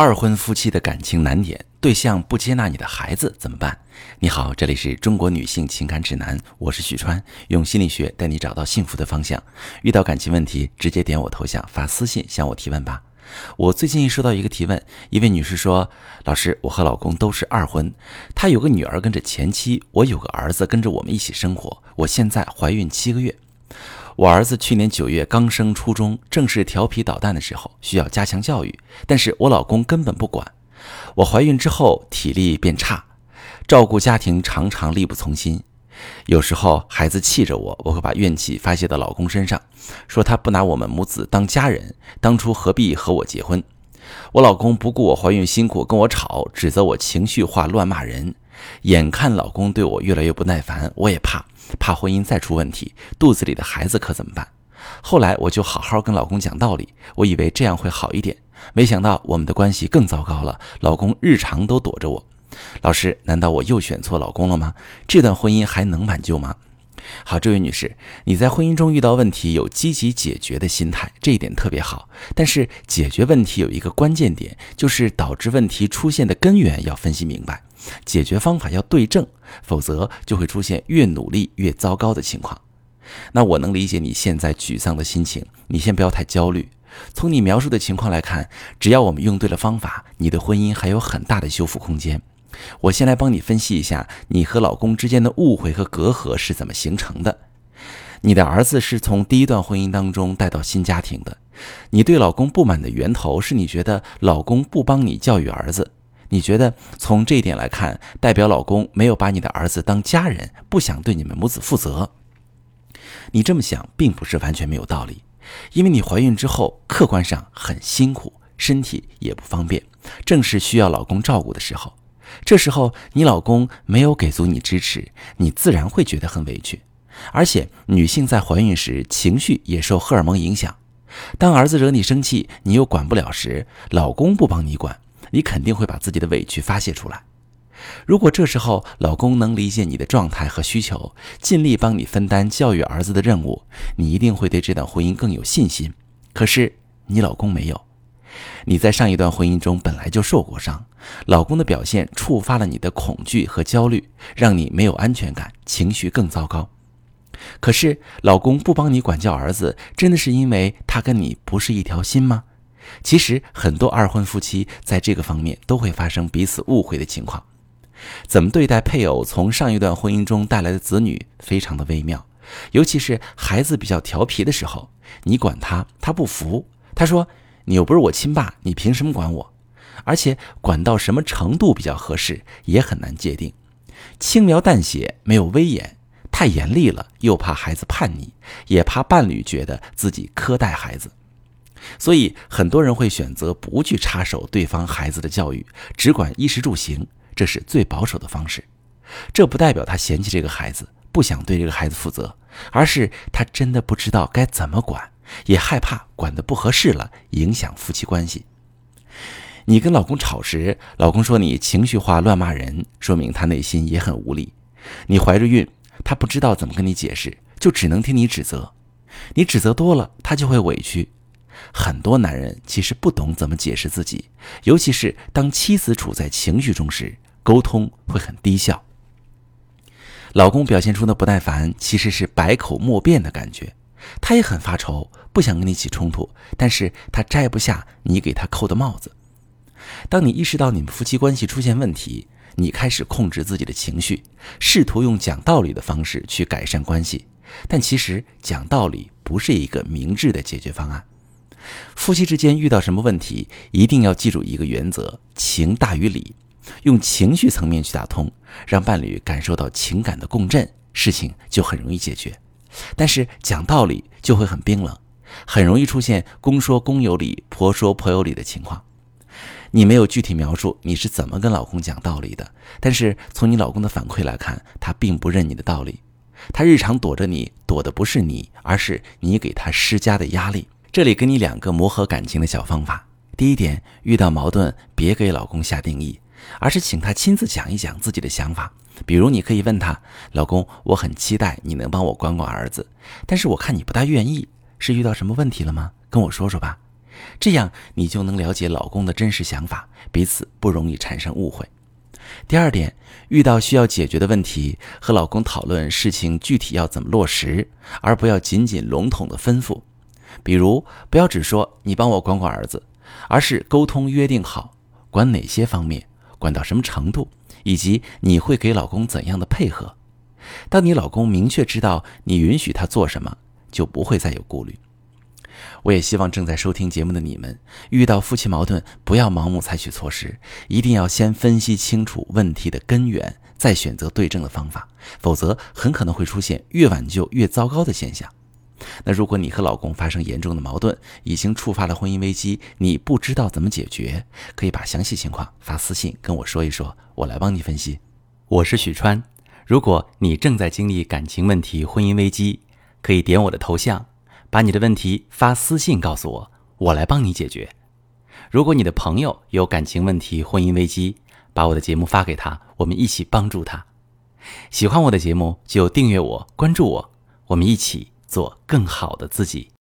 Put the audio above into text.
二婚夫妻的感情难点，对象不接纳你的孩子怎么办？你好，这里是中国女性情感指南，我是许川，用心理学带你找到幸福的方向。遇到感情问题，直接点我头像发私信向我提问吧。我最近收到一个提问，一位女士说：“老师，我和老公都是二婚，他有个女儿跟着前妻，我有个儿子跟着我们一起生活，我现在怀孕七个月。”我儿子去年九月刚升初中，正是调皮捣蛋的时候，需要加强教育。但是我老公根本不管。我怀孕之后体力变差，照顾家庭常常力不从心。有时候孩子气着我，我会把怨气发泄到老公身上，说他不拿我们母子当家人，当初何必和我结婚？我老公不顾我怀孕辛苦跟我吵，指责我情绪化乱骂人。眼看老公对我越来越不耐烦，我也怕。怕婚姻再出问题，肚子里的孩子可怎么办？后来我就好好跟老公讲道理，我以为这样会好一点，没想到我们的关系更糟糕了。老公日常都躲着我。老师，难道我又选错老公了吗？这段婚姻还能挽救吗？好，这位女士，你在婚姻中遇到问题，有积极解决的心态，这一点特别好。但是解决问题有一个关键点，就是导致问题出现的根源要分析明白。解决方法要对症，否则就会出现越努力越糟糕的情况。那我能理解你现在沮丧的心情，你先不要太焦虑。从你描述的情况来看，只要我们用对了方法，你的婚姻还有很大的修复空间。我先来帮你分析一下，你和老公之间的误会和隔阂是怎么形成的。你的儿子是从第一段婚姻当中带到新家庭的，你对老公不满的源头是你觉得老公不帮你教育儿子。你觉得从这一点来看，代表老公没有把你的儿子当家人，不想对你们母子负责。你这么想并不是完全没有道理，因为你怀孕之后客观上很辛苦，身体也不方便，正是需要老公照顾的时候。这时候你老公没有给足你支持，你自然会觉得很委屈。而且女性在怀孕时情绪也受荷尔蒙影响，当儿子惹你生气，你又管不了时，老公不帮你管。你肯定会把自己的委屈发泄出来。如果这时候老公能理解你的状态和需求，尽力帮你分担教育儿子的任务，你一定会对这段婚姻更有信心。可是你老公没有，你在上一段婚姻中本来就受过伤，老公的表现触发了你的恐惧和焦虑，让你没有安全感，情绪更糟糕。可是老公不帮你管教儿子，真的是因为他跟你不是一条心吗？其实很多二婚夫妻在这个方面都会发生彼此误会的情况。怎么对待配偶从上一段婚姻中带来的子女，非常的微妙。尤其是孩子比较调皮的时候，你管他，他不服。他说：“你又不是我亲爸，你凭什么管我？”而且管到什么程度比较合适，也很难界定。轻描淡写，没有威严；太严厉了，又怕孩子叛逆，也怕伴侣觉得自己苛待孩子。所以很多人会选择不去插手对方孩子的教育，只管衣食住行，这是最保守的方式。这不代表他嫌弃这个孩子，不想对这个孩子负责，而是他真的不知道该怎么管，也害怕管得不合适了，影响夫妻关系。你跟老公吵时，老公说你情绪化、乱骂人，说明他内心也很无力。你怀着孕，他不知道怎么跟你解释，就只能听你指责。你指责多了，他就会委屈。很多男人其实不懂怎么解释自己，尤其是当妻子处在情绪中时，沟通会很低效。老公表现出的不耐烦，其实是百口莫辩的感觉。他也很发愁，不想跟你起冲突，但是他摘不下你给他扣的帽子。当你意识到你们夫妻关系出现问题，你开始控制自己的情绪，试图用讲道理的方式去改善关系，但其实讲道理不是一个明智的解决方案。夫妻之间遇到什么问题，一定要记住一个原则：情大于理，用情绪层面去打通，让伴侣感受到情感的共振，事情就很容易解决。但是讲道理就会很冰冷，很容易出现公说公有理，婆说婆有理的情况。你没有具体描述你是怎么跟老公讲道理的，但是从你老公的反馈来看，他并不认你的道理，他日常躲着你，躲的不是你，而是你给他施加的压力。这里给你两个磨合感情的小方法。第一点，遇到矛盾别给老公下定义，而是请他亲自讲一讲自己的想法。比如，你可以问他：“老公，我很期待你能帮我管管儿子，但是我看你不大愿意，是遇到什么问题了吗？跟我说说吧。”这样你就能了解老公的真实想法，彼此不容易产生误会。第二点，遇到需要解决的问题，和老公讨论事情具体要怎么落实，而不要仅仅笼统的吩咐。比如，不要只说你帮我管管儿子，而是沟通约定好管哪些方面，管到什么程度，以及你会给老公怎样的配合。当你老公明确知道你允许他做什么，就不会再有顾虑。我也希望正在收听节目的你们，遇到夫妻矛盾，不要盲目采取措施，一定要先分析清楚问题的根源，再选择对症的方法，否则很可能会出现越挽救越糟糕的现象。那如果你和老公发生严重的矛盾，已经触发了婚姻危机，你不知道怎么解决，可以把详细情况发私信跟我说一说，我来帮你分析。我是许川，如果你正在经历感情问题、婚姻危机，可以点我的头像。把你的问题发私信告诉我，我来帮你解决。如果你的朋友有感情问题、婚姻危机，把我的节目发给他，我们一起帮助他。喜欢我的节目就订阅我、关注我，我们一起做更好的自己。